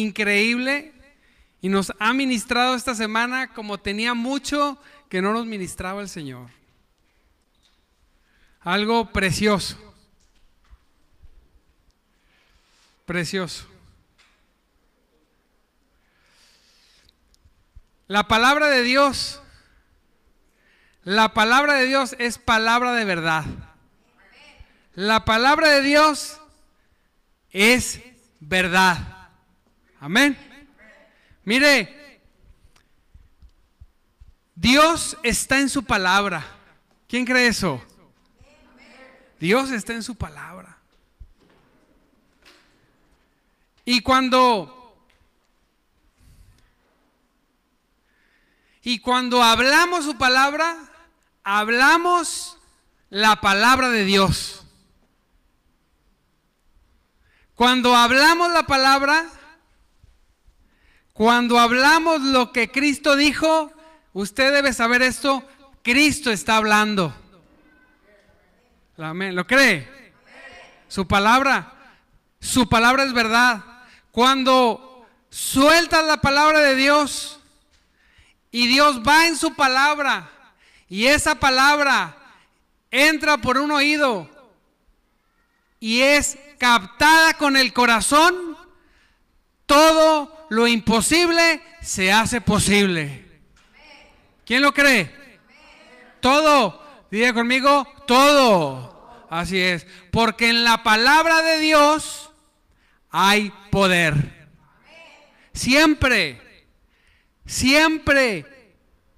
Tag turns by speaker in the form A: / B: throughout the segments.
A: increíble y nos ha ministrado esta semana como tenía mucho que no nos ministraba el Señor. Algo precioso. Precioso. La palabra de Dios, la palabra de Dios es palabra de verdad. La palabra de Dios es verdad. Amén. Mire, Dios está en su palabra. ¿Quién cree eso? Dios está en su palabra. Y cuando Y cuando hablamos su palabra, hablamos la palabra de Dios. Cuando hablamos la palabra, cuando hablamos lo que Cristo dijo, usted debe saber esto, Cristo está hablando. Amén. ¿Lo cree? Su palabra, su palabra es verdad. Cuando sueltas la palabra de Dios y Dios va en su palabra y esa palabra entra por un oído y es captada con el corazón, todo lo imposible se hace posible. ¿Quién lo cree? Todo. Diga conmigo, todo. Así es. Porque en la palabra de Dios hay poder. Siempre, siempre,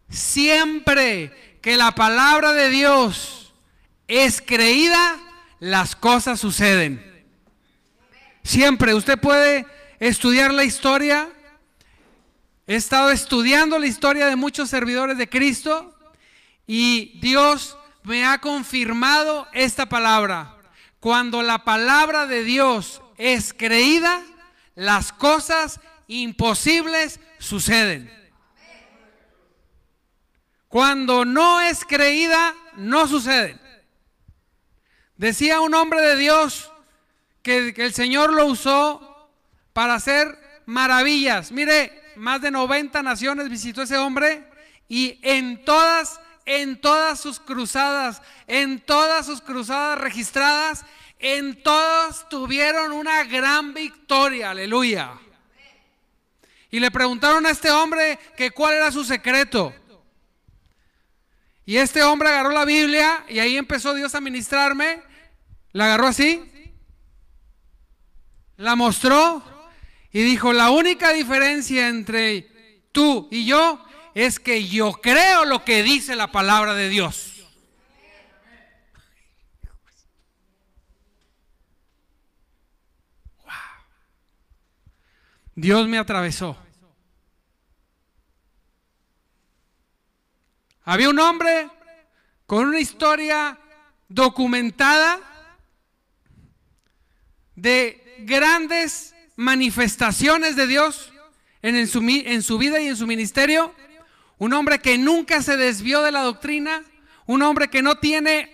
A: siempre que la palabra de Dios es creída, las cosas suceden. Siempre. Usted puede estudiar la historia. He estado estudiando la historia de muchos servidores de Cristo y Dios me ha confirmado esta palabra. Cuando la palabra de Dios es creída, las cosas imposibles suceden. Cuando no es creída, no suceden. Decía un hombre de Dios que, que el Señor lo usó para hacer maravillas. Mire, más de 90 naciones visitó ese hombre y en todas, en todas sus cruzadas, en todas sus cruzadas registradas, en todas tuvieron una gran victoria, aleluya. Y le preguntaron a este hombre que cuál era su secreto. Y este hombre agarró la Biblia y ahí empezó Dios a ministrarme. La agarró así, la mostró y dijo, la única diferencia entre tú y yo es que yo creo lo que dice la palabra de Dios. Dios me atravesó. Había un hombre con una historia documentada de grandes manifestaciones de Dios en, su, vida y en su ministerio. Un hombre que nunca se desvió de la doctrina. Un hombre que no tiene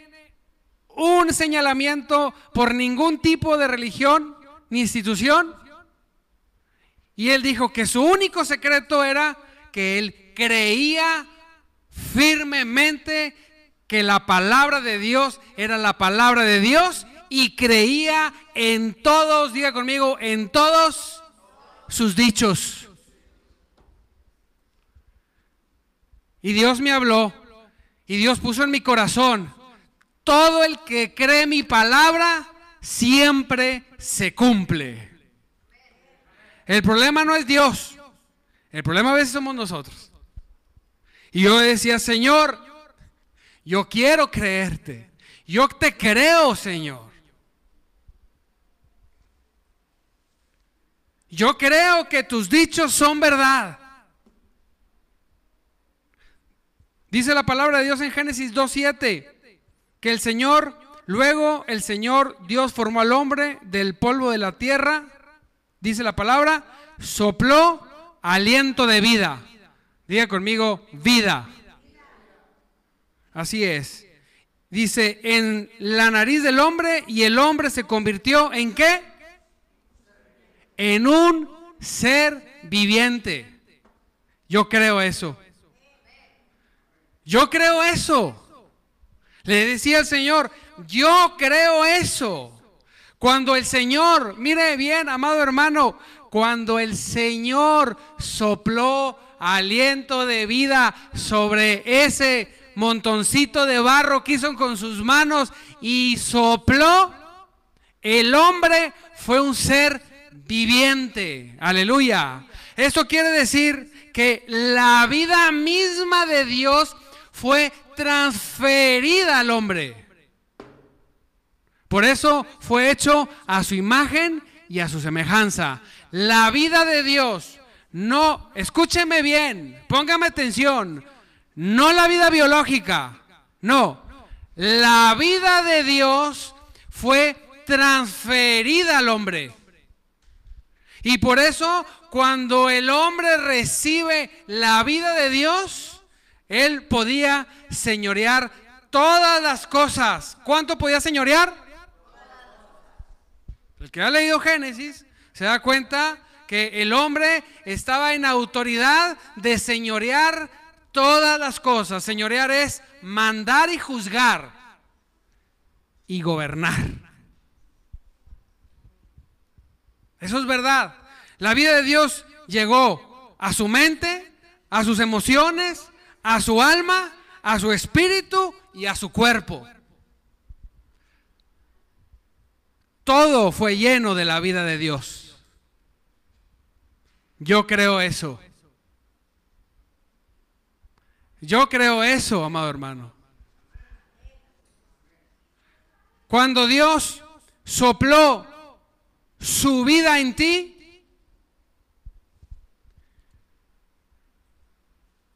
A: un señalamiento por ningún tipo de religión ni institución. Y él dijo que su único secreto era que él creía firmemente que la palabra de Dios era la palabra de Dios y creía en todos, diga conmigo, en todos sus dichos. Y Dios me habló y Dios puso en mi corazón, todo el que cree mi palabra siempre se cumple. El problema no es Dios, el problema a veces somos nosotros. Y yo decía, Señor, yo quiero creerte, yo te creo, Señor. Yo creo que tus dichos son verdad. Dice la palabra de Dios en Génesis 2.7, que el Señor, luego el Señor Dios formó al hombre del polvo de la tierra, dice la palabra, sopló aliento de vida. Diga conmigo, vida. Así es. Dice, en la nariz del hombre y el hombre se convirtió en qué? En un ser viviente. Yo creo eso. Yo creo eso. Le decía al Señor, yo creo eso. Cuando el Señor, mire bien, amado hermano, cuando el Señor sopló aliento de vida sobre ese montoncito de barro que hizo con sus manos y sopló, el hombre fue un ser viviente. Aleluya. Esto quiere decir que la vida misma de Dios fue transferida al hombre. Por eso fue hecho a su imagen y a su semejanza. La vida de Dios, no, escúcheme bien, póngame atención, no la vida biológica, no, la vida de Dios fue transferida al hombre. Y por eso cuando el hombre recibe la vida de Dios, él podía señorear todas las cosas. ¿Cuánto podía señorear? El que ha leído Génesis se da cuenta que el hombre estaba en autoridad de señorear todas las cosas. Señorear es mandar y juzgar y gobernar. Eso es verdad. La vida de Dios llegó a su mente, a sus emociones, a su alma, a su espíritu y a su cuerpo. Todo fue lleno de la vida de Dios. Yo creo eso. Yo creo eso, amado hermano. Cuando Dios sopló su vida en ti,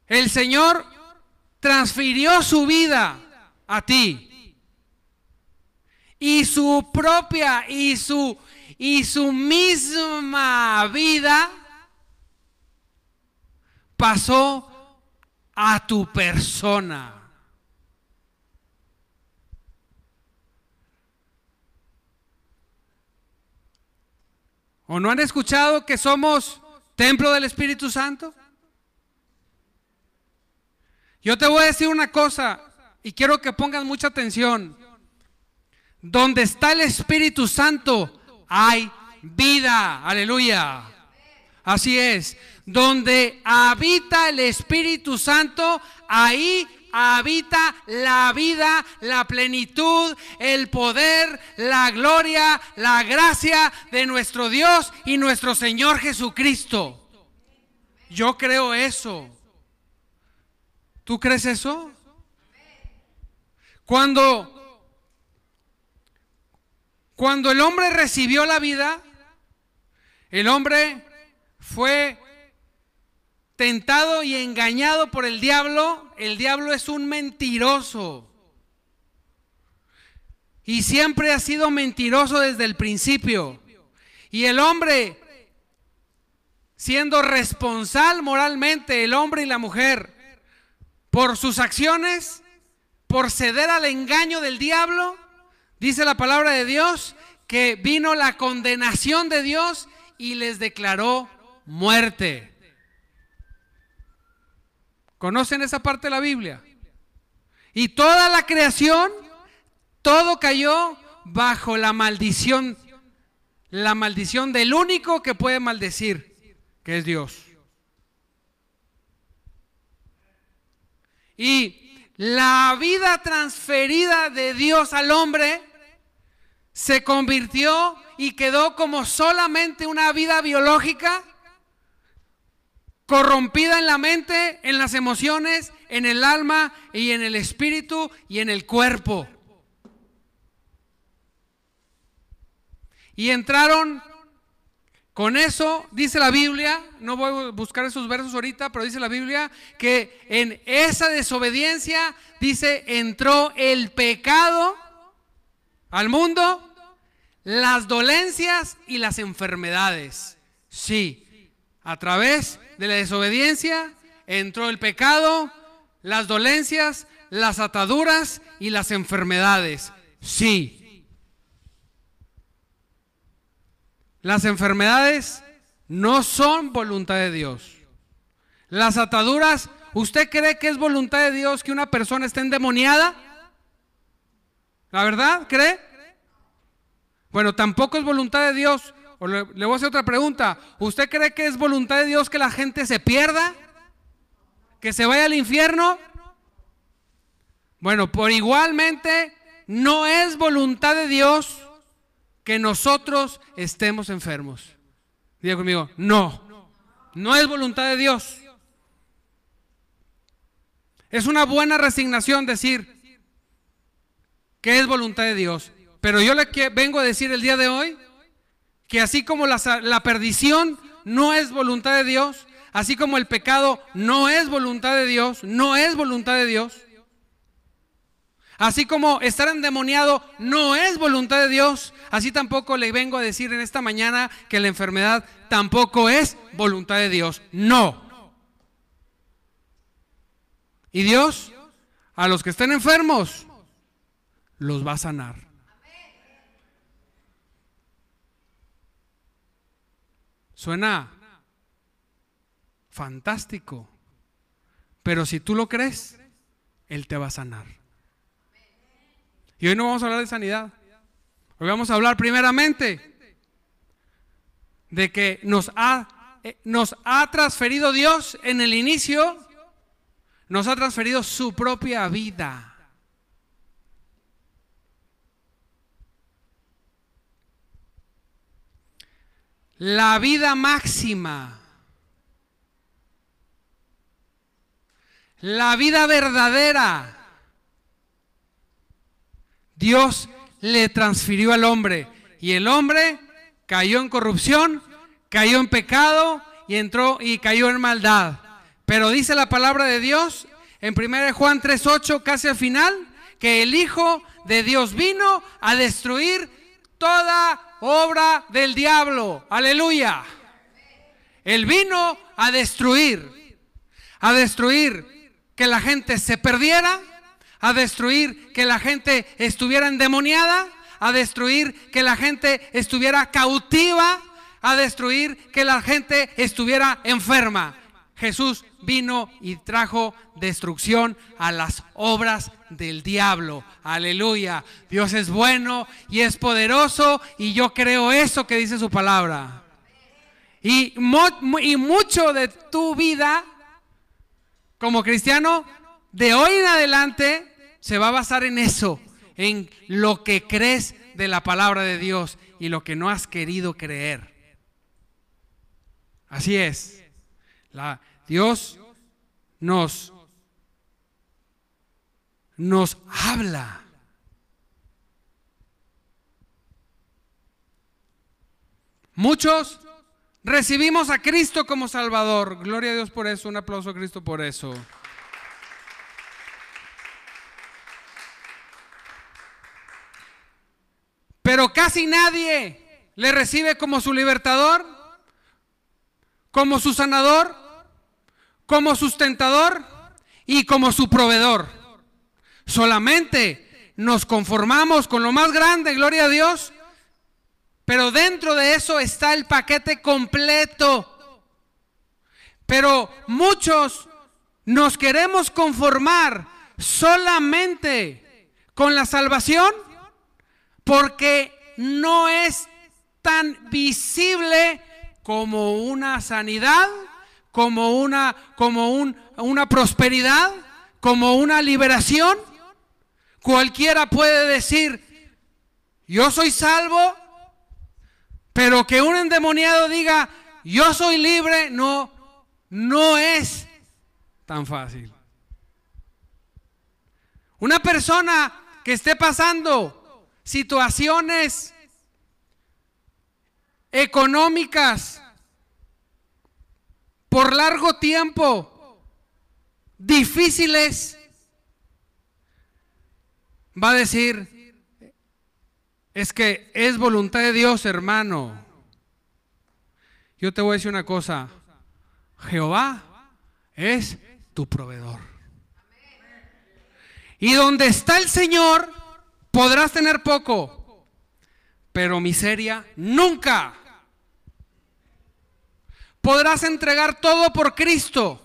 A: el Señor transfirió su vida a ti y su propia y su y su misma vida pasó a tu persona. ¿O no han escuchado que somos templo del Espíritu Santo? Yo te voy a decir una cosa y quiero que pongan mucha atención. Donde está el Espíritu Santo hay vida. Aleluya. Así es. Donde habita el Espíritu Santo, ahí habita la vida, la plenitud, el poder, la gloria, la gracia de nuestro Dios y nuestro Señor Jesucristo. Yo creo eso. ¿Tú crees eso? Cuando cuando el hombre recibió la vida, el hombre fue tentado y engañado por el diablo. El diablo es un mentiroso. Y siempre ha sido mentiroso desde el principio. Y el hombre, siendo responsable moralmente, el hombre y la mujer, por sus acciones, por ceder al engaño del diablo, Dice la palabra de Dios que vino la condenación de Dios y les declaró muerte. ¿Conocen esa parte de la Biblia? Y toda la creación, todo cayó bajo la maldición, la maldición del único que puede maldecir, que es Dios. Y la vida transferida de Dios al hombre se convirtió y quedó como solamente una vida biológica, corrompida en la mente, en las emociones, en el alma y en el espíritu y en el cuerpo. Y entraron con eso, dice la Biblia, no voy a buscar esos versos ahorita, pero dice la Biblia que en esa desobediencia, dice, entró el pecado al mundo las dolencias y las enfermedades. Sí, a través de la desobediencia entró el pecado, las dolencias, las ataduras y las enfermedades. Sí. Las enfermedades no son voluntad de Dios. Las ataduras, ¿usted cree que es voluntad de Dios que una persona esté endemoniada? ¿La verdad? ¿Cree? Bueno, tampoco es voluntad de Dios. O le, le voy a hacer otra pregunta. ¿Usted cree que es voluntad de Dios que la gente se pierda? ¿Que se vaya al infierno? Bueno, por igualmente no es voluntad de Dios que nosotros estemos enfermos. Diga conmigo, no, no es voluntad de Dios. Es una buena resignación decir que es voluntad de Dios. Pero yo le vengo a decir el día de hoy que así como la, perdición no es voluntad de Dios, así como el pecado no es voluntad de Dios, no es voluntad de Dios, Así como estar endemoniado no es voluntad de Dios, así tampoco le vengo a decir en esta mañana que la enfermedad tampoco es voluntad de Dios. No. Y Dios, a los que estén enfermos, los va a sanar. Suena fantástico, pero si tú lo crees, Él te va a sanar. Y hoy no vamos a hablar de sanidad. Hoy vamos a hablar primeramente de que nos ha, eh, nos ha transferido Dios en el inicio, nos ha transferido su propia vida. La vida máxima. La vida verdadera Dios le transfirió al hombre y el hombre cayó en corrupción, cayó en pecado y entró y cayó en maldad. Pero dice la palabra de Dios en 1 Juan 3:8 casi al final que el Hijo de Dios vino a destruir toda obra del diablo. Aleluya. Él vino a destruir, a destruir que la gente se perdiera, a destruir que la gente estuviera endemoniada, a destruir que la gente estuviera cautiva, a destruir que la gente estuviera enferma. Jesús vino y trajo destrucción a las obras del diablo. Aleluya. Dios es bueno y es poderoso y yo creo eso que dice su palabra. Y, y mucho de tu vida como cristiano, de hoy en adelante, se va a basar en eso, en lo que crees de la palabra de Dios y lo que no has querido creer. Así es. La, Dios nos, nos habla. Muchos recibimos a Cristo como Salvador. Gloria a Dios por eso. Un aplauso a Cristo por eso. Pero casi nadie le recibe como su libertador, como su sanador, como sustentador y como su proveedor. Solamente nos conformamos con lo más grande, gloria a Dios, pero dentro de eso está el paquete completo. Pero muchos nos queremos conformar solamente con la salvación porque no es tan visible como una sanidad, como una, como una prosperidad, como una liberación. Cualquiera puede decir, yo soy salvo, pero que un endemoniado diga, yo soy libre, no, no es tan fácil. Una persona que esté pasando situaciones económicas por largo tiempo, difíciles, va a decir, es que es voluntad de Dios, hermano. Yo te voy a decir una cosa, Jehová es tu proveedor. Y donde está el Señor, Podrás tener poco, pero miseria nunca. Podrás entregar todo por Cristo.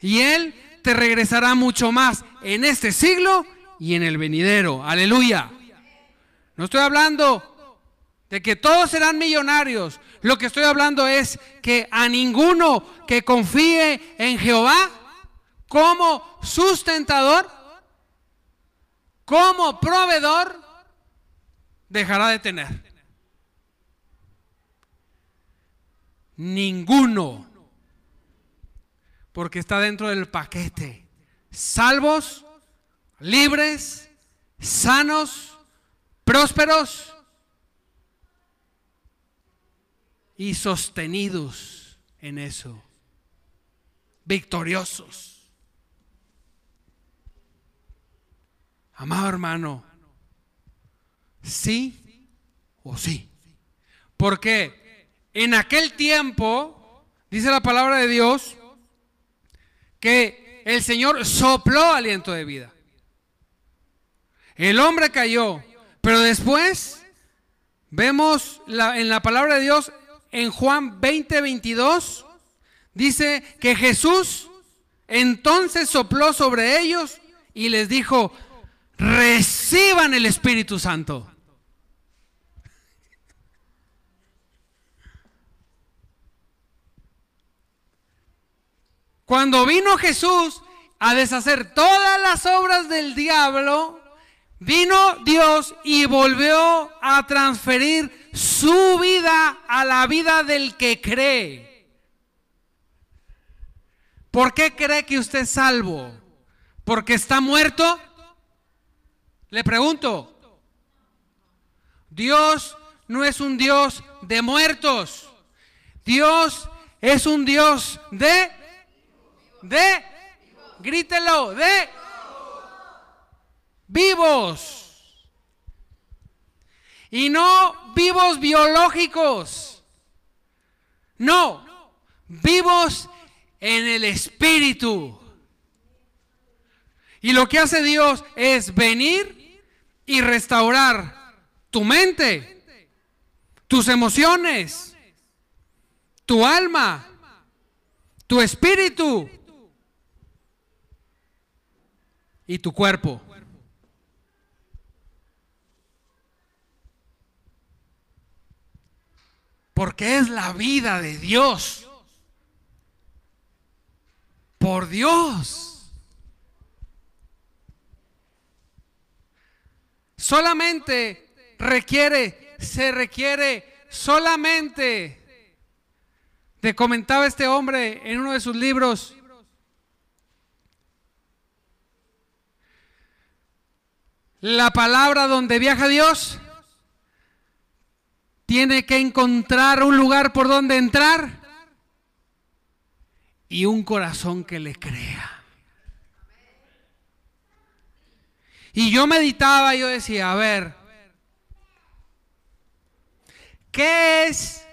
A: Y Él te regresará mucho más en este siglo y en el venidero. Aleluya. No estoy hablando de que todos serán millonarios. Lo que estoy hablando es que a ninguno que confíe en Jehová como sustentador, como proveedor, dejará de tener. Ninguno. Porque está dentro del paquete. Salvos, libres, sanos, prósperos y sostenidos en eso. Victoriosos. Amado hermano, sí o sí. Porque en aquel tiempo, dice la palabra de Dios, que el Señor sopló aliento de vida. El hombre cayó, pero después vemos en la palabra de Dios en Juan 20, 22, dice que Jesús entonces sopló sobre ellos y les dijo, reciban el Espíritu Santo. Cuando vino Jesús a deshacer todas las obras del diablo, vino Dios y volvió a transferir su vida a la vida del que cree. ¿Por qué cree que usted es salvo? ¿Porque está muerto? Le pregunto. Dios no es un Dios de muertos. Dios es un Dios de de, grítelo, de vivos. Y no vivos biológicos. No, vivos en el espíritu. Y lo que hace Dios es venir y restaurar tu mente, tus emociones, tu alma, tu espíritu y tu cuerpo. Porque es la vida de Dios. Por Dios. Solamente requiere, se requiere solamente, te comentaba este hombre en uno de sus libros, La palabra donde viaja Dios tiene que encontrar un lugar por donde entrar y un corazón que le crea. Y yo meditaba yo decía, a ver, ¿qué es?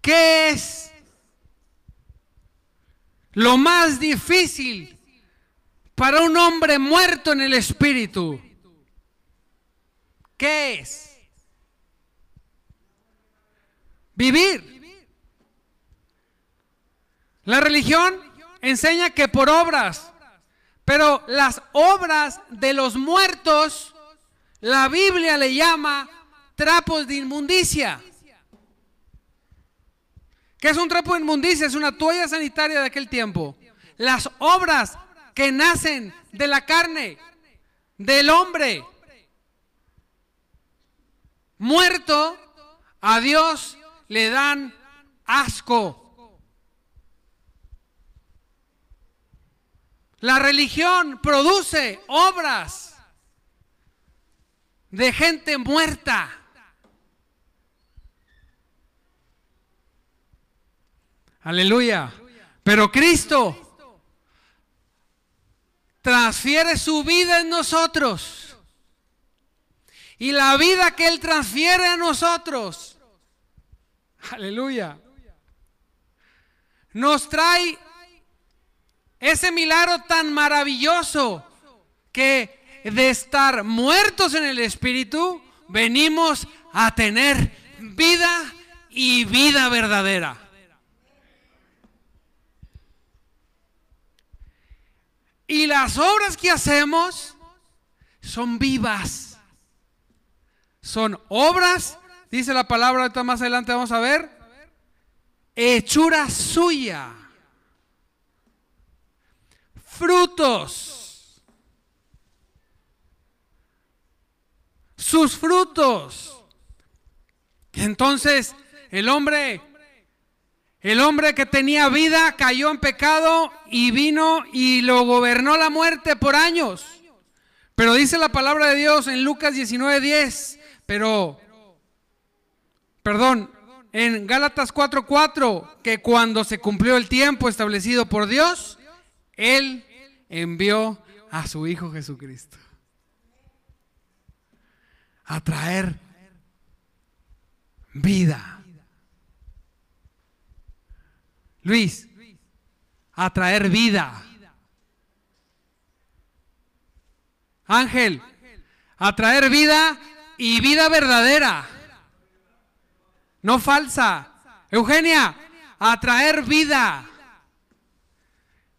A: ¿Qué es lo más difícil para un hombre muerto en el espíritu, ¿qué es? Vivir. La religión enseña que por obras, pero las obras de los muertos, la Biblia le llama trapos de inmundicia. ¿Qué es un trapo de inmundicia? Es una toalla sanitaria de aquel tiempo. Las obras que nacen de la carne, del hombre. Muerto, a Dios le dan asco. La religión produce obras de gente muerta. Aleluya. Pero Cristo transfiere su vida en nosotros. Y la vida que Él transfiere a nosotros, aleluya, nos trae ese milagro tan maravilloso que de estar muertos en el Espíritu, venimos a tener vida y vida verdadera. Y las obras que hacemos son vivas. Son obras, dice la palabra, ahorita más adelante vamos a ver, hechura suya. Frutos. Sus frutos. Entonces, el hombre el hombre que tenía vida cayó en pecado y vino y lo gobernó la muerte por años. Pero dice la palabra de Dios en Lucas 19:10, pero, perdón, en Gálatas 4:4, que cuando se cumplió el tiempo establecido por Dios, Él envió a su Hijo Jesucristo a traer vida Luis, a traer vida. Ángel, a traer vida y vida verdadera. No falsa. Eugenia, a traer vida.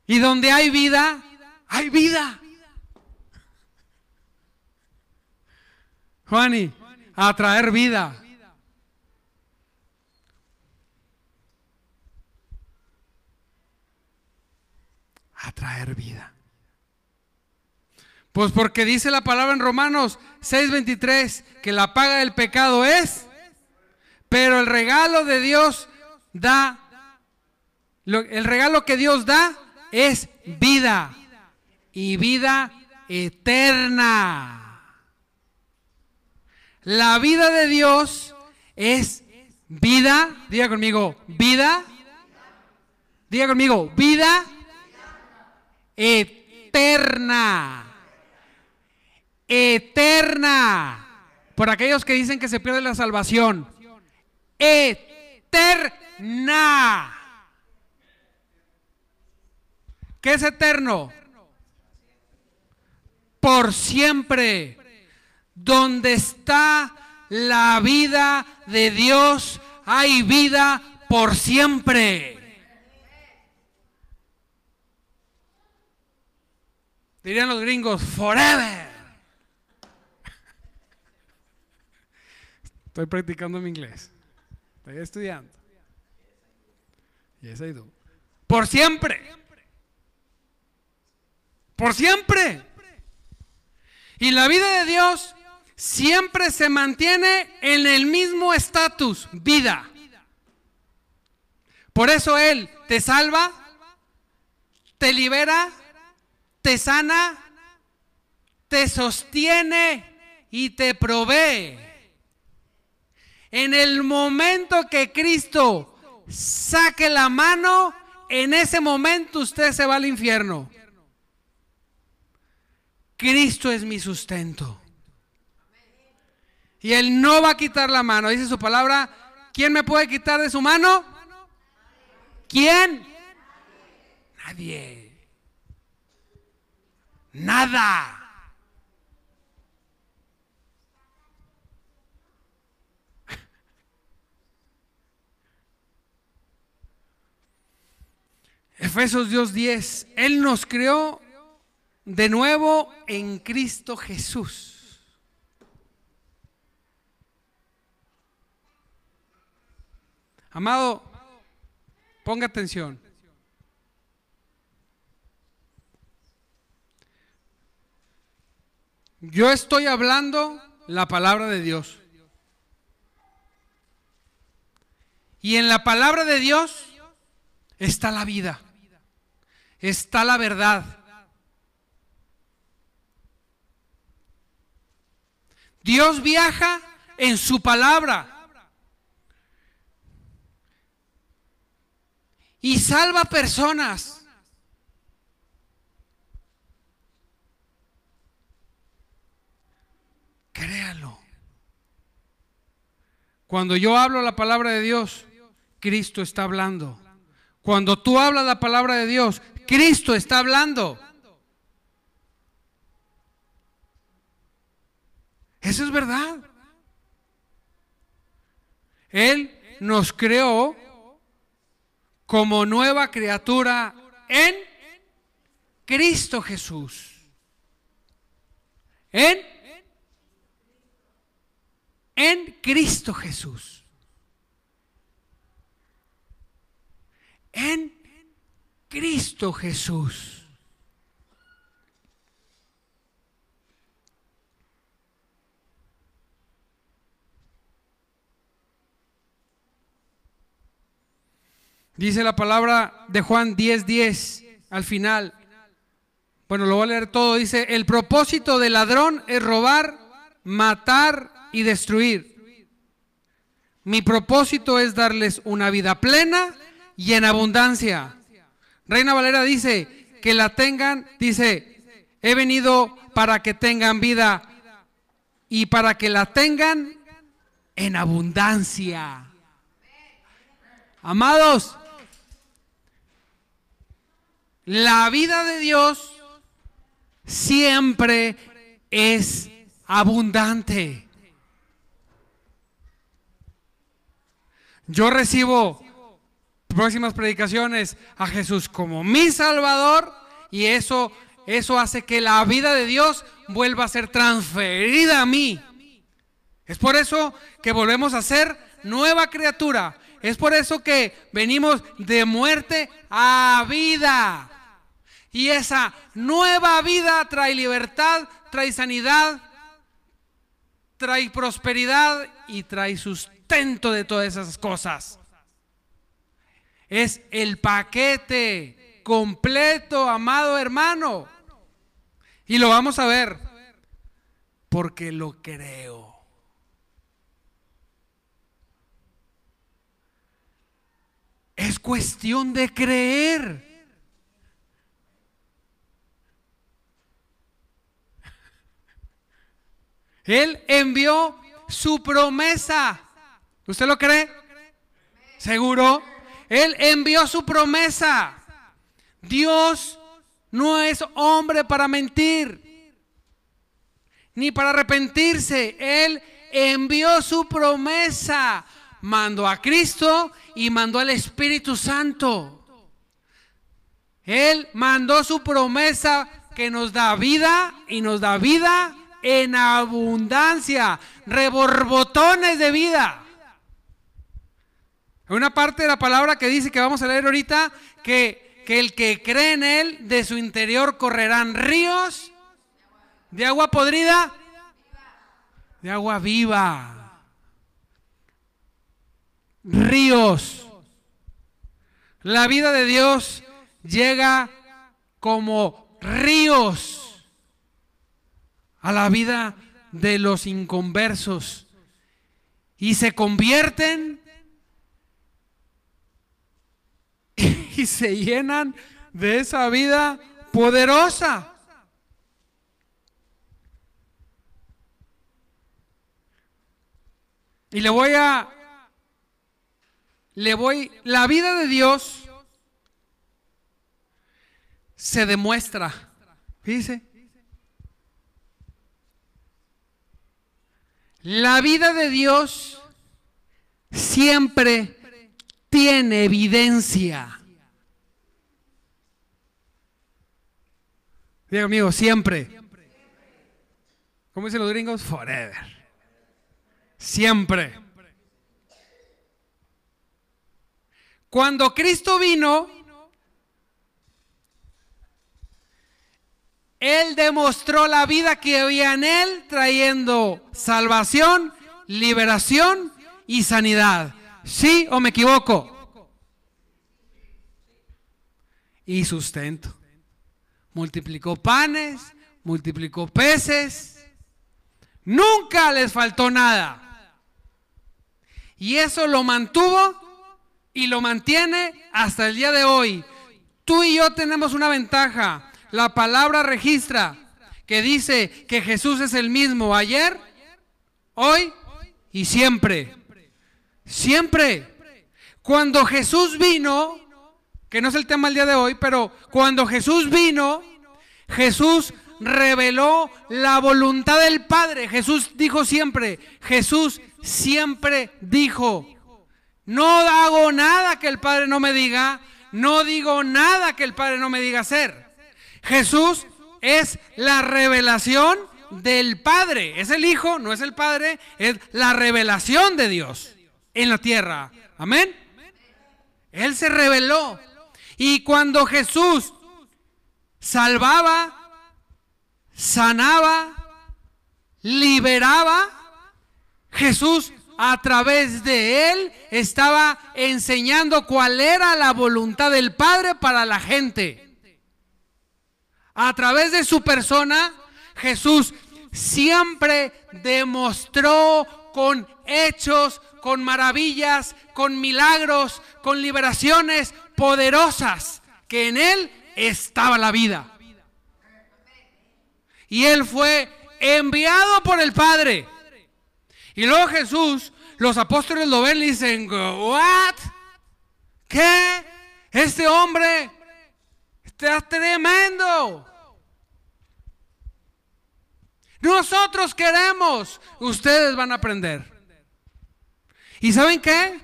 A: Y donde hay vida, hay vida. Juani, a traer vida. Traer vida. Pues porque dice la palabra en Romanos 6:23 que la paga del pecado es, pero el regalo de Dios da, el regalo que Dios da es vida y vida eterna. La vida de Dios es vida, diga conmigo, vida, diga conmigo, vida eterna. Eterna. Por aquellos que dicen que se pierde la salvación. Eterna. ¿Qué es eterno? Por siempre. Donde está la vida de Dios, hay vida por siempre. Dirían los gringos, forever. Estoy practicando mi inglés. Estoy estudiando. Yes, I do. Por siempre. Por siempre. Y la vida de Dios siempre se mantiene en el mismo estatus, vida. Por eso Él te salva, te libera, te sana, te sostiene y te provee. En el momento que Cristo saque la mano, en ese momento usted se va al infierno. Cristo es mi sustento. Y Él no va a quitar la mano. Dice su palabra, ¿quién me puede quitar de su mano? ¿Quién? Nadie. Nada. Efesios Dios 10, Él nos creó de nuevo en Cristo Jesús. Amado, ponga atención. Yo estoy hablando la palabra de Dios. Y en la palabra de Dios está la vida, está la verdad. Dios viaja en su palabra y salva personas. Créalo. Cuando yo hablo la palabra de Dios, Cristo está hablando. Cuando tú hablas la palabra de Dios, Cristo está hablando. Eso es verdad. Él nos creó como nueva criatura en Cristo Jesús. En en Cristo Jesús. En Cristo Jesús. Dice la palabra de Juan 10:10 10, al final. Bueno, lo voy a leer todo. Dice, el propósito del ladrón es robar, matar y destruir. Mi propósito es darles una vida plena y en abundancia. Reina Valera dice que la tengan, dice, he venido para que tengan vida y para que la tengan en abundancia. Amados, la vida de Dios siempre es abundante. Yo recibo próximas predicaciones a Jesús como mi Salvador y eso, eso hace que la vida de Dios vuelva a ser transferida a mí. Es por eso que volvemos a ser nueva criatura. Es por eso que venimos de muerte a vida. Y esa nueva vida trae libertad, trae sanidad, trae prosperidad y trae sustento de todas esas cosas. Es el paquete completo, amado hermano. Y lo vamos a ver porque lo creo. Es cuestión de creer. Él envió su promesa. ¿Usted lo cree? ¿Seguro? Él envió su promesa. Dios no es hombre para mentir, ni para arrepentirse. Él envió su promesa. Mandó a Cristo y mandó al Espíritu Santo. Él mandó su promesa que nos da vida y nos da vida en abundancia, reborbotones de vida. Hay una parte de la palabra que dice que vamos a leer ahorita que, que el que cree en él, de su interior correrán ríos de agua podrida, de agua viva. Ríos. La vida de Dios llega como ríos a la vida de los inconversos y se convierten y se llenan de esa vida poderosa. Y le voy a le voy la vida de Dios se demuestra. Dice, La vida de Dios siempre tiene evidencia. Diga amigo, siempre. ¿Cómo dicen los gringos? Forever. Siempre. Cuando Cristo vino, Él demostró la vida que había en Él, trayendo salvación, liberación y sanidad. ¿Sí o me equivoco? Y sustento. Multiplicó panes, multiplicó peces. Nunca les faltó nada. Y eso lo mantuvo y lo mantiene hasta el día de hoy. Tú y yo tenemos una ventaja la palabra registra que dice que Jesús es el mismo ayer, hoy y siempre. Siempre. Cuando Jesús vino, que no es el tema el día de hoy, pero cuando Jesús vino, Jesús reveló la voluntad del Padre. Jesús dijo siempre, Jesús siempre dijo, No hago nada que el Padre no me diga. No digo nada que el Padre no me diga hacer. Jesús es la revelación del Padre. Es el Hijo, no es el Padre, es la revelación de Dios en la tierra. Amén. Él se reveló. Y cuando Jesús salvaba, sanaba, liberaba, Jesús a través de él estaba enseñando cuál era la voluntad del Padre para la gente. A través de su persona, Jesús siempre demostró con hechos, con maravillas, con milagros, con liberaciones poderosas, que en Él estaba la vida. Y Él fue enviado por el Padre. Y luego Jesús, los apóstoles lo ven y dicen, ¿what? ¿Qué? Este hombre está tremendo. Nosotros queremos, ustedes van a aprender. ¿Y saben qué?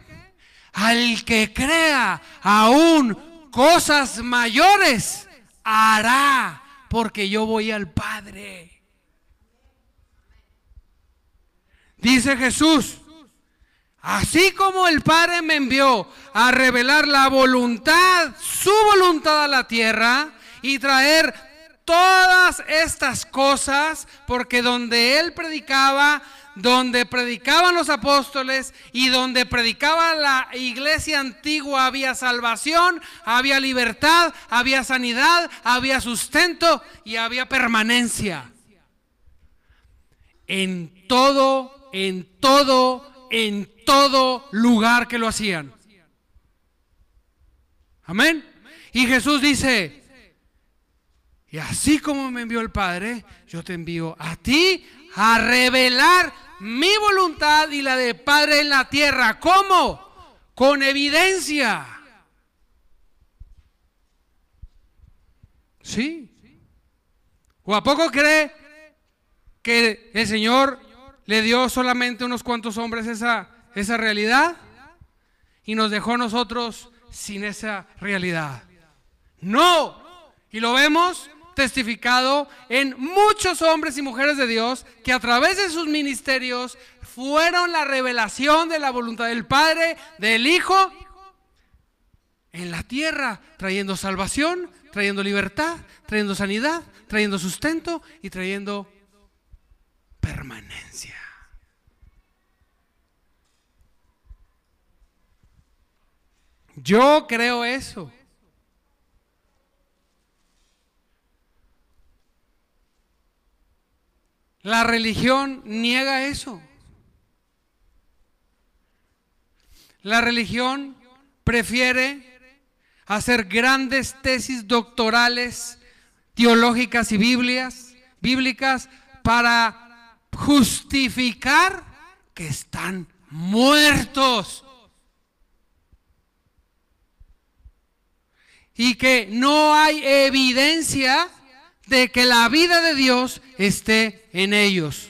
A: Al que crea aún cosas mayores, hará, porque yo voy al Padre. Dice Jesús, así como el Padre me envió a revelar la voluntad, su voluntad a la tierra y traer todas estas cosas, porque donde Él predicaba, donde predicaban los apóstoles y donde predicaba la iglesia antigua había salvación, había libertad, había sanidad, había sustento y había permanencia. En todo, en todo, en todo lugar que lo hacían. Amén. Y Jesús dice, y así como me envió el Padre, yo te envío a ti a revelar mi voluntad y la del Padre en la tierra. ¿Cómo? Con evidencia. ¿Sí? ¿O a poco cree que el Señor le dio solamente unos cuantos hombres esa, esa realidad? Y nos dejó nosotros sin esa realidad. No. Y lo vemos testificado en muchos hombres y mujeres de Dios que a través de sus ministerios fueron la revelación de la voluntad del Padre, del Hijo, en la tierra, trayendo salvación, trayendo libertad, trayendo sanidad, trayendo sustento y trayendo permanencia. Yo creo eso. La religión niega eso. La religión prefiere hacer grandes tesis doctorales, teológicas y biblias, bíblicas para justificar que están muertos. Y que no hay evidencia de que la vida de Dios esté en ellos.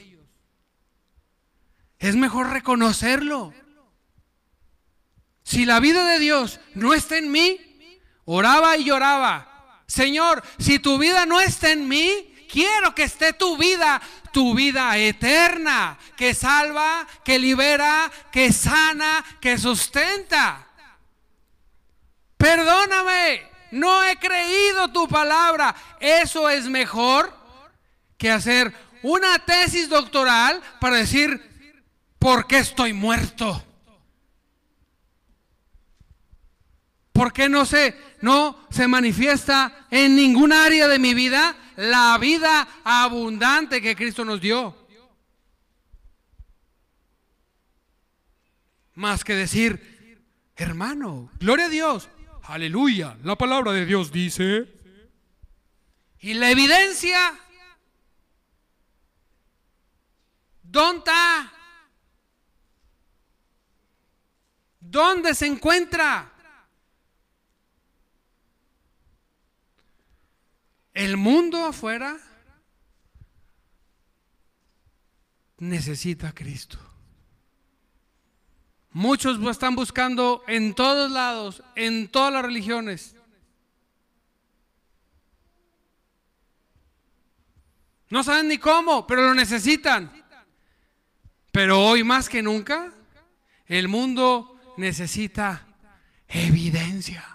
A: Es mejor reconocerlo. Si la vida de Dios no está en mí, oraba y lloraba. Señor, si tu vida no está en mí, quiero que esté tu vida, tu vida eterna, que salva, que libera, que sana, que sustenta. Perdóname no he creído tu palabra. Eso es mejor que hacer una tesis doctoral para decir, ¿por qué estoy muerto? ¿Por qué no se, no se manifiesta en ningún área de mi vida la vida abundante que Cristo nos dio? Más que decir, hermano, gloria a Dios, Aleluya. La palabra de Dios dice. Y la evidencia. ¿Dónde está? ¿Dónde se encuentra? El mundo afuera necesita Cristo. Muchos están buscando en todos lados, en todas las religiones. No saben ni cómo, pero lo necesitan. Pero hoy más que nunca, el mundo necesita evidencia.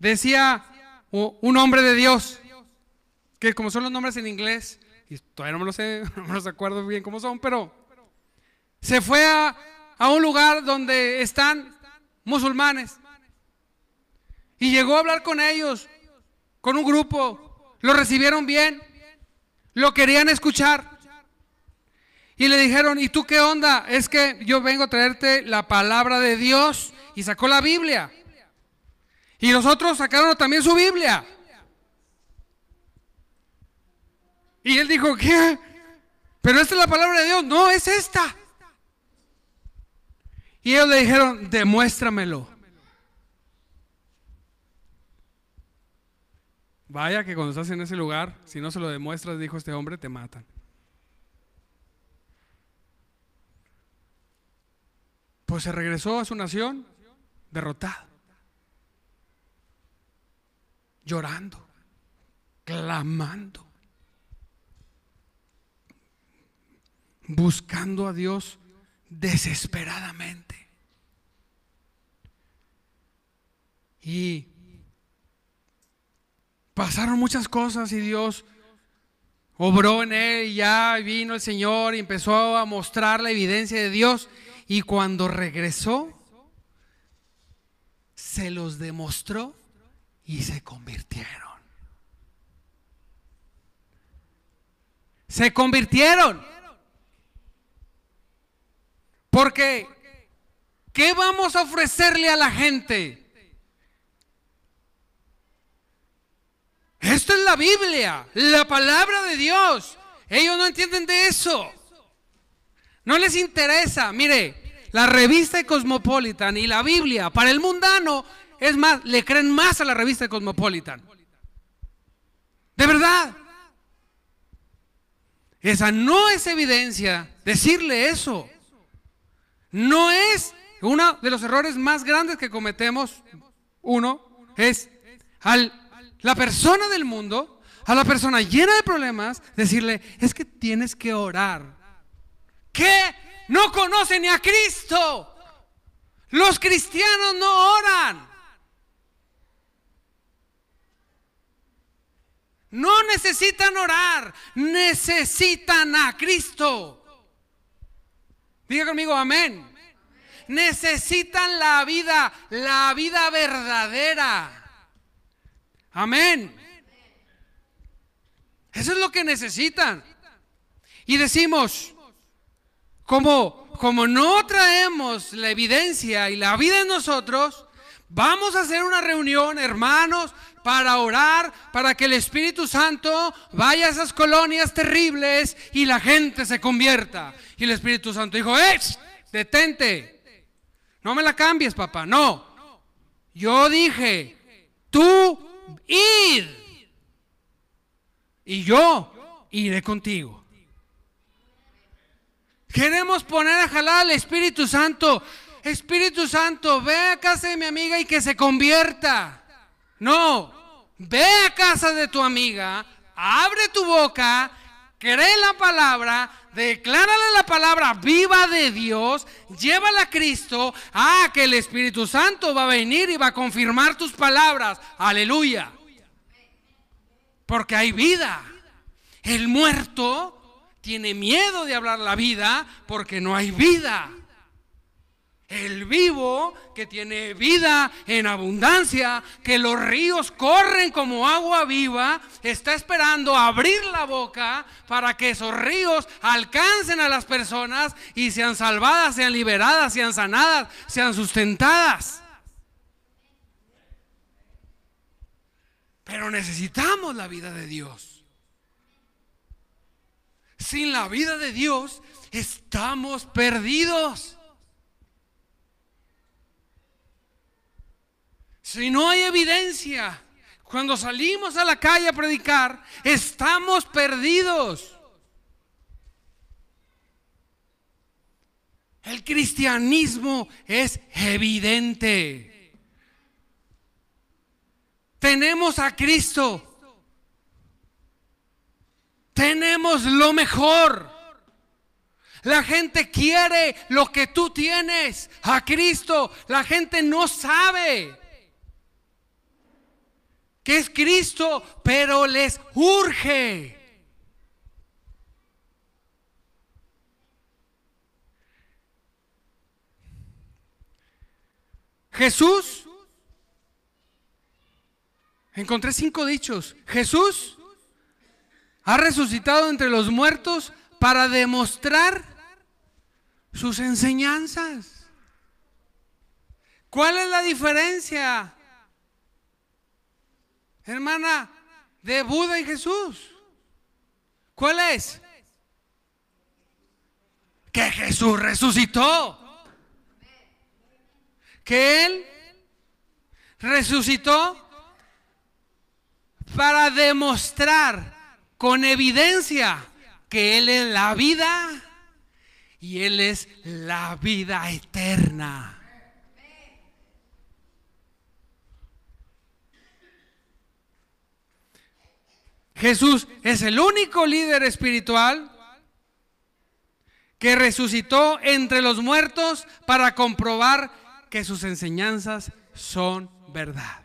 A: Decía un hombre de Dios, que como son los nombres en inglés, y todavía no me lo sé, no me los acuerdo bien cómo son, pero se fue a, a un lugar donde están musulmanes y llegó a hablar con ellos, con un grupo, lo recibieron bien, lo querían escuchar. Y le dijeron, ¿y tú qué onda? Es que yo vengo a traerte la palabra de Dios. Y sacó la Biblia. Y los otros sacaron también su Biblia. Y él dijo, ¿qué? Pero esta es la palabra de Dios. No, es esta. Y ellos le dijeron, demuéstramelo. Vaya que cuando estás en ese lugar, si no se lo demuestras, dijo este hombre, te matan. Pues se regresó a su nación derrotado, llorando, clamando, buscando a Dios desesperadamente. Y pasaron muchas cosas y Dios obró en él y ya vino el Señor y empezó a mostrar la evidencia de Dios. Y cuando regresó, se los demostró y se convirtieron. Se convirtieron. Porque, ¿qué vamos a ofrecerle a la gente? Esto es la Biblia, la palabra de Dios. Ellos no entienden de eso. No les interesa. Mire, la revista Cosmopolitan y la Biblia para el mundano es más, le creen más a la revista Cosmopolitan. De verdad. Esa no es evidencia decirle eso. No es uno de los errores más grandes que cometemos. Uno es al la persona del mundo, a la persona llena de problemas, decirle, es que tienes que orar. ¿Qué? No conoce ni a Cristo. Los cristianos no oran. No necesitan orar, necesitan a Cristo. Diga conmigo, amén. Necesitan la vida, la vida verdadera. Amén. Eso es lo que necesitan. Y decimos, como, como no traemos la evidencia y la vida en nosotros, vamos a hacer una reunión, hermanos, para orar, para que el Espíritu Santo vaya a esas colonias terribles y la gente se convierta. Y el Espíritu Santo dijo, ¡eh! Detente. No me la cambies, papá. No. Yo dije, tú id. Y yo iré contigo. Queremos poner a jalar al Espíritu Santo. Espíritu Santo, ve a casa de mi amiga y que se convierta. No, ve a casa de tu amiga, abre tu boca, cree la palabra, declárale la palabra viva de Dios, llévala a Cristo, a que el Espíritu Santo va a venir y va a confirmar tus palabras. Aleluya porque hay vida. El muerto tiene miedo de hablar la vida porque no hay vida. El vivo que tiene vida en abundancia, que los ríos corren como agua viva, está esperando abrir la boca para que esos ríos alcancen a las personas y sean salvadas, sean liberadas, sean sanadas, sean sustentadas. Pero necesitamos la vida de Dios. Sin la vida de Dios estamos perdidos. Si no hay evidencia, cuando salimos a la calle a predicar, estamos perdidos. El cristianismo es evidente. Tenemos a Cristo. Tenemos lo mejor. La gente quiere lo que tú tienes, a Cristo. La gente no sabe que es Cristo, pero les urge. Jesús, encontré cinco dichos. Jesús ha resucitado entre los muertos para demostrar sus enseñanzas. ¿Cuál es la diferencia, hermana, de Buda y Jesús? ¿Cuál es? Que Jesús resucitó. Que Él resucitó para demostrar con evidencia que Él es la vida y Él es la vida eterna. Jesús es el único líder espiritual que resucitó entre los muertos para comprobar que sus enseñanzas son verdad.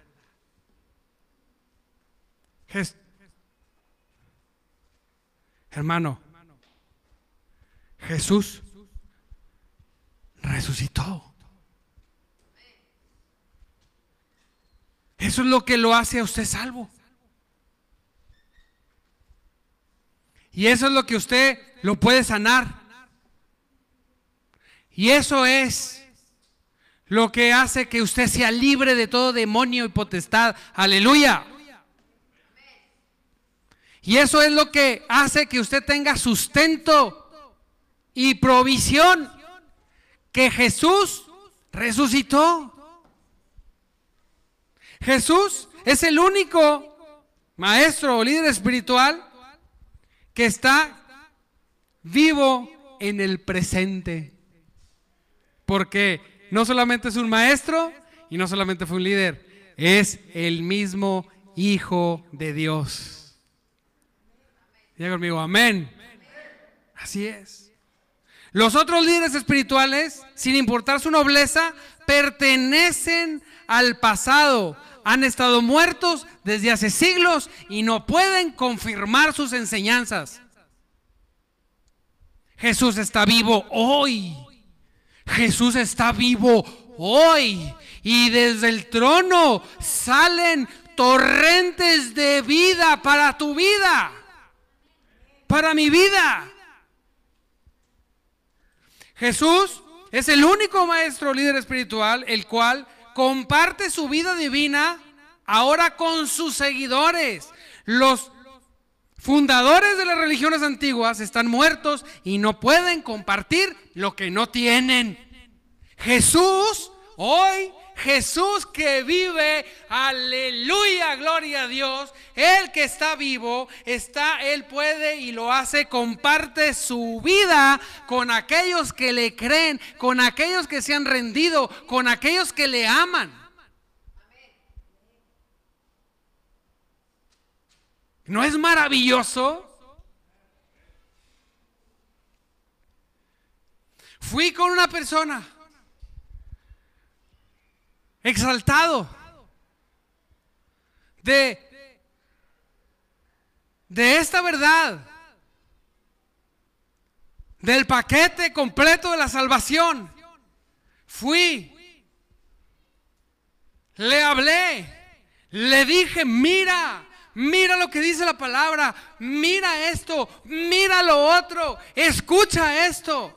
A: Hermano, Jesús resucitó. Eso es lo que lo hace a usted salvo. Y eso es lo que usted lo puede sanar. Y eso es lo que hace que usted sea libre de todo demonio y potestad. Aleluya. Y eso es lo que hace que usted tenga sustento y provisión. Que Jesús resucitó. Jesús es el único maestro o líder espiritual que está vivo en el presente. Porque no solamente es un maestro y no solamente fue un líder, es el mismo Hijo de Dios. Diga conmigo, amén. Así es. Los otros líderes espirituales, sin importar su nobleza, pertenecen al pasado. Han estado muertos desde hace siglos y no pueden confirmar sus enseñanzas. Jesús está vivo hoy. Jesús está vivo hoy. Y desde el trono salen torrentes de vida para tu vida para mi vida. Jesús es el único maestro líder espiritual el cual comparte su vida divina ahora con sus seguidores. Los fundadores de las religiones antiguas están muertos y no pueden compartir lo que no tienen. Jesús hoy Jesús que vive, aleluya, gloria a Dios, el que está vivo, está, Él puede y lo hace, comparte su vida con aquellos que le creen, con aquellos que se han rendido, con aquellos que le aman. ¿No es maravilloso? Fui con una persona exaltado de, de esta verdad, del paquete completo de la salvación. Fui, le hablé, le dije, mira, mira lo que dice la palabra, mira esto, mira lo otro, escucha esto.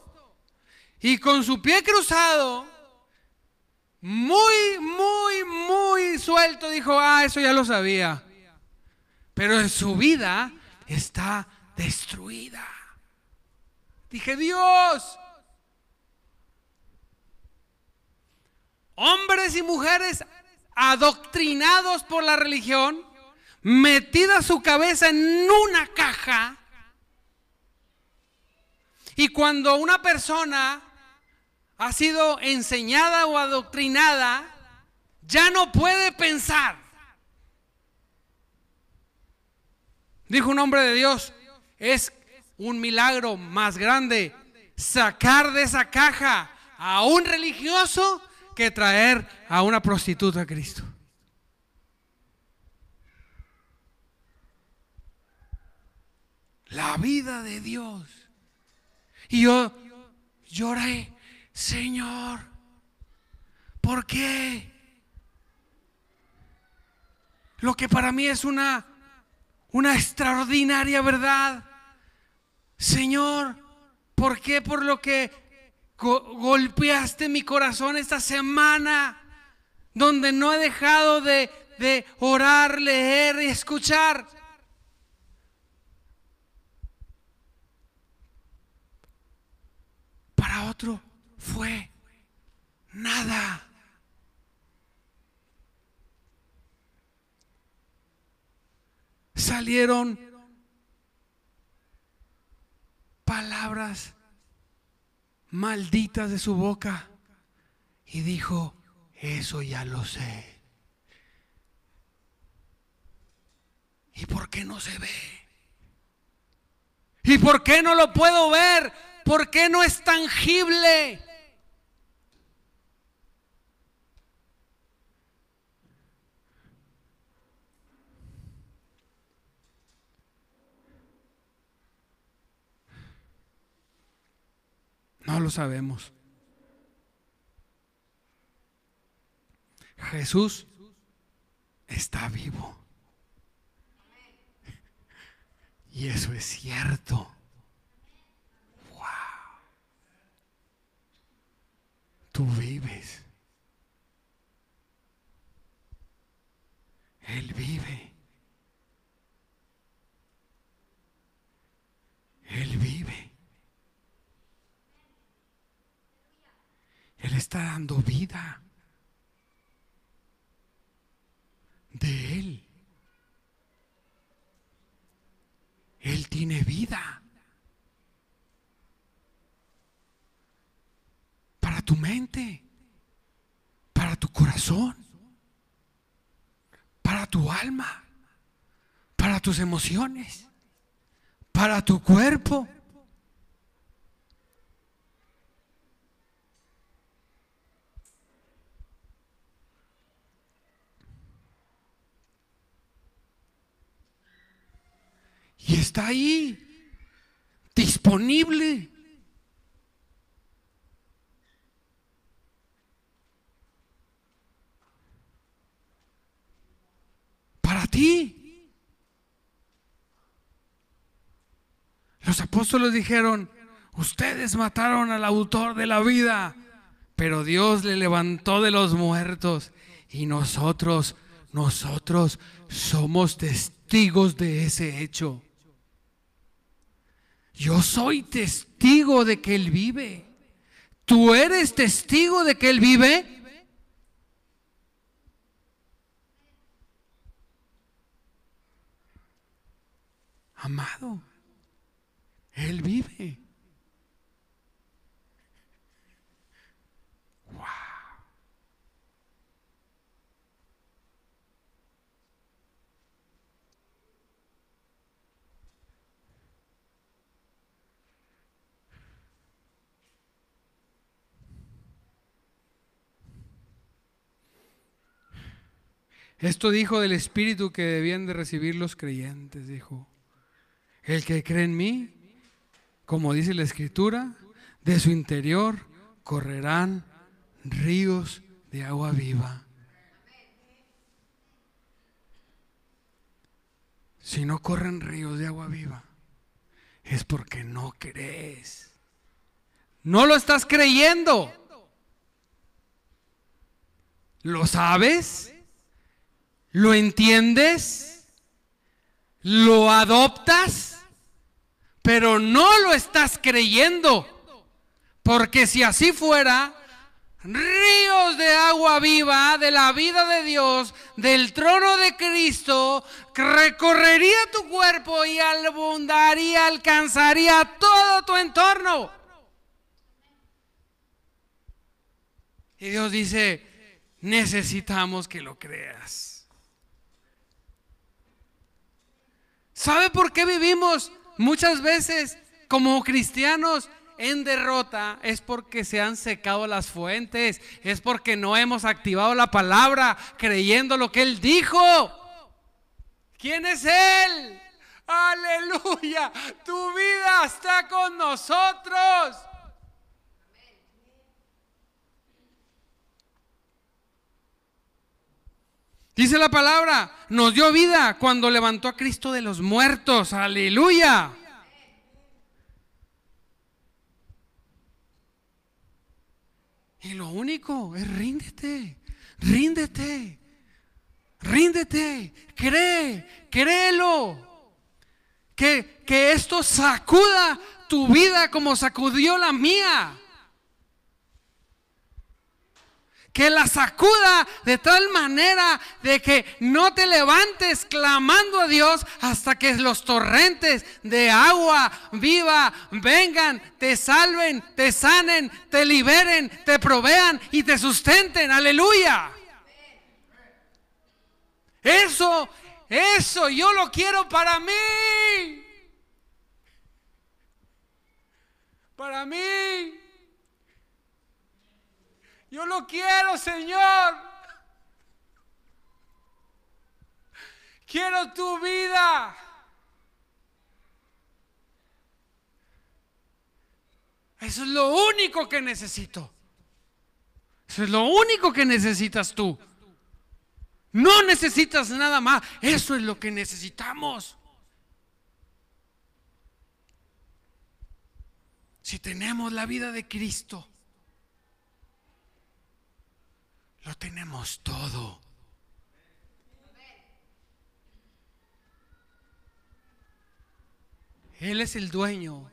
A: Y con su pie cruzado, muy, muy, muy suelto dijo, ah, eso ya lo sabía. Pero en su vida está destruida. Dije, Dios, hombres y mujeres adoctrinados por la religión, metida su cabeza en una caja. Y cuando una persona ha sido enseñada o adoctrinada, ya no puede pensar. Dijo un hombre de Dios, es un milagro más grande sacar de esa caja a un religioso que traer a una prostituta a Cristo. La vida de Dios. Y yo lloré, Señor, ¿por qué? Lo que para mí es una, una extraordinaria verdad. Señor, ¿por qué por lo que golpeaste mi corazón esta semana? Donde no he dejado de, de orar, leer y escuchar. Para otro fue nada. Salieron palabras malditas de su boca y dijo, eso ya lo sé. ¿Y por qué no se ve? ¿Y por qué no lo puedo ver? ¿Por qué no es tangible? No lo sabemos. Jesús está vivo. Y eso es cierto. Wow. Tú vives. Él vive. Él vive. Él está dando vida de Él. Él tiene vida para tu mente, para tu corazón, para tu alma, para tus emociones, para tu cuerpo. Y está ahí, disponible. Para ti. Los apóstoles dijeron, ustedes mataron al autor de la vida, pero Dios le levantó de los muertos y nosotros, nosotros somos testigos de ese hecho. Yo soy testigo de que Él vive. ¿Tú eres testigo de que Él vive? Amado, Él vive. Esto dijo del Espíritu que debían de recibir los creyentes, dijo. El que cree en mí, como dice la Escritura, de su interior correrán ríos de agua viva. Si no corren ríos de agua viva, es porque no crees. No lo estás creyendo. ¿Lo sabes? ¿Lo entiendes? ¿Lo adoptas? Pero no lo estás creyendo. Porque si así fuera, ríos de agua viva de la vida de Dios, del trono de Cristo, recorrería tu cuerpo y abundaría, alcanzaría todo tu entorno. Y Dios dice, necesitamos que lo creas. ¿Sabe por qué vivimos muchas veces como cristianos en derrota? Es porque se han secado las fuentes, es porque no hemos activado la palabra creyendo lo que Él dijo. ¿Quién es Él? Aleluya, tu vida está con nosotros. Dice la palabra, nos dio vida cuando levantó a Cristo de los muertos. Aleluya. Y lo único es ríndete, ríndete, ríndete, cree, créelo. Que, que esto sacuda tu vida como sacudió la mía. Que la sacuda de tal manera de que no te levantes clamando a Dios hasta que los torrentes de agua viva vengan, te salven, te sanen, te liberen, te provean y te sustenten. Aleluya. Eso, eso yo lo quiero para mí. Para mí. Yo lo quiero, Señor. Quiero tu vida. Eso es lo único que necesito. Eso es lo único que necesitas tú. No necesitas nada más. Eso es lo que necesitamos. Si tenemos la vida de Cristo, Lo tenemos todo. Él es el dueño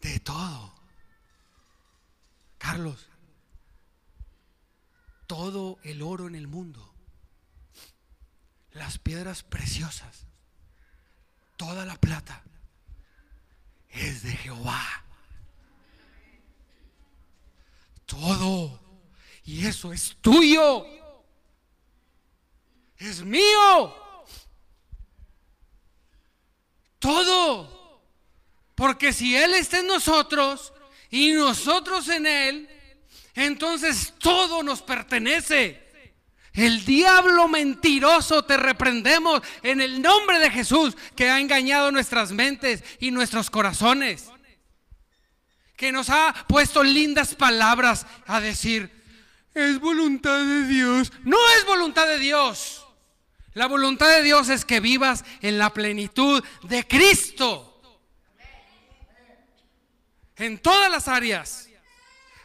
A: de todo. Carlos, todo el oro en el mundo, las piedras preciosas, toda la plata, es de Jehová. Todo y eso es tuyo. Es mío. Todo. Porque si Él está en nosotros y nosotros en Él, entonces todo nos pertenece. El diablo mentiroso te reprendemos en el nombre de Jesús que ha engañado nuestras mentes y nuestros corazones. Que nos ha puesto lindas palabras a decir, es voluntad de Dios. No es voluntad de Dios. La voluntad de Dios es que vivas en la plenitud de Cristo. En todas las áreas.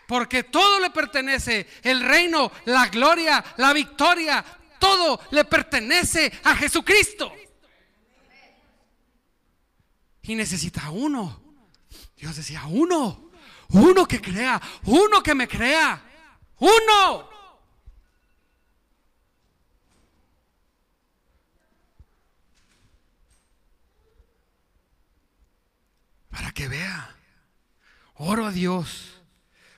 A: Porque todo le pertenece. El reino, la gloria, la victoria. Todo le pertenece a Jesucristo. Y necesita uno. Dios decía, uno. Uno que crea. Uno que me crea. Uno. Para que vea. Oro a Dios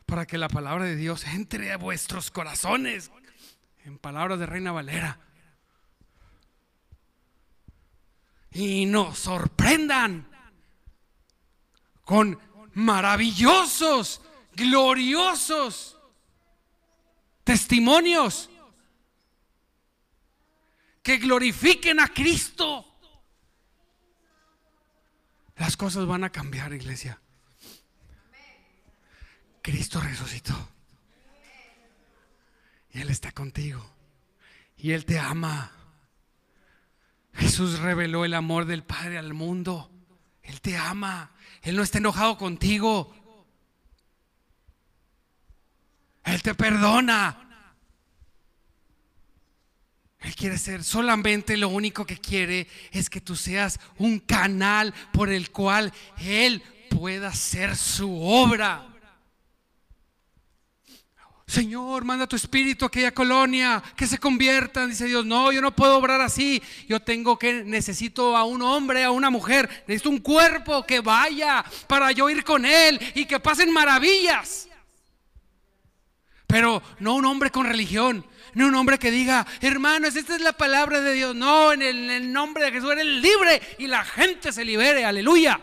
A: para que la palabra de Dios entre a vuestros corazones. En palabras de Reina Valera. Y nos sorprendan con maravillosos, gloriosos testimonios que glorifiquen a Cristo. Las cosas van a cambiar, iglesia. Cristo resucitó. Y Él está contigo. Y Él te ama. Jesús reveló el amor del Padre al mundo. Él te ama. Él no está enojado contigo. Él te perdona. Él quiere ser solamente lo único que quiere es que tú seas un canal por el cual Él pueda hacer su obra. Señor, manda tu espíritu a aquella colonia, que se conviertan. Dice Dios, no, yo no puedo obrar así. Yo tengo que, necesito a un hombre, a una mujer, necesito un cuerpo que vaya para yo ir con Él y que pasen maravillas. Pero no un hombre con religión, no un hombre que diga, hermanos, esta es la palabra de Dios. No, en el, en el nombre de Jesús eres libre y la gente se libere. Aleluya.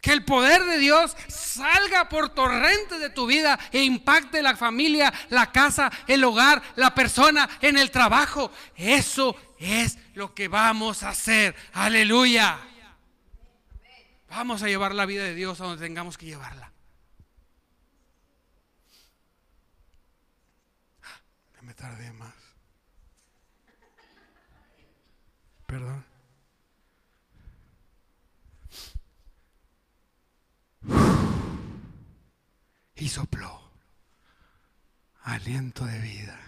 A: Que el poder de Dios salga por torrentes de tu vida e impacte la familia, la casa, el hogar, la persona, en el trabajo. Eso es lo que vamos a hacer. Aleluya. Vamos a llevar la vida de Dios a donde tengamos que llevarla. Me tardé más. Perdón. Y sopló aliento de vida.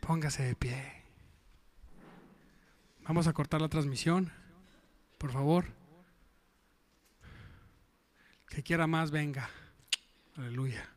A: Póngase de pie. Vamos a cortar la transmisión, por favor. Que quiera más, venga. Aleluya.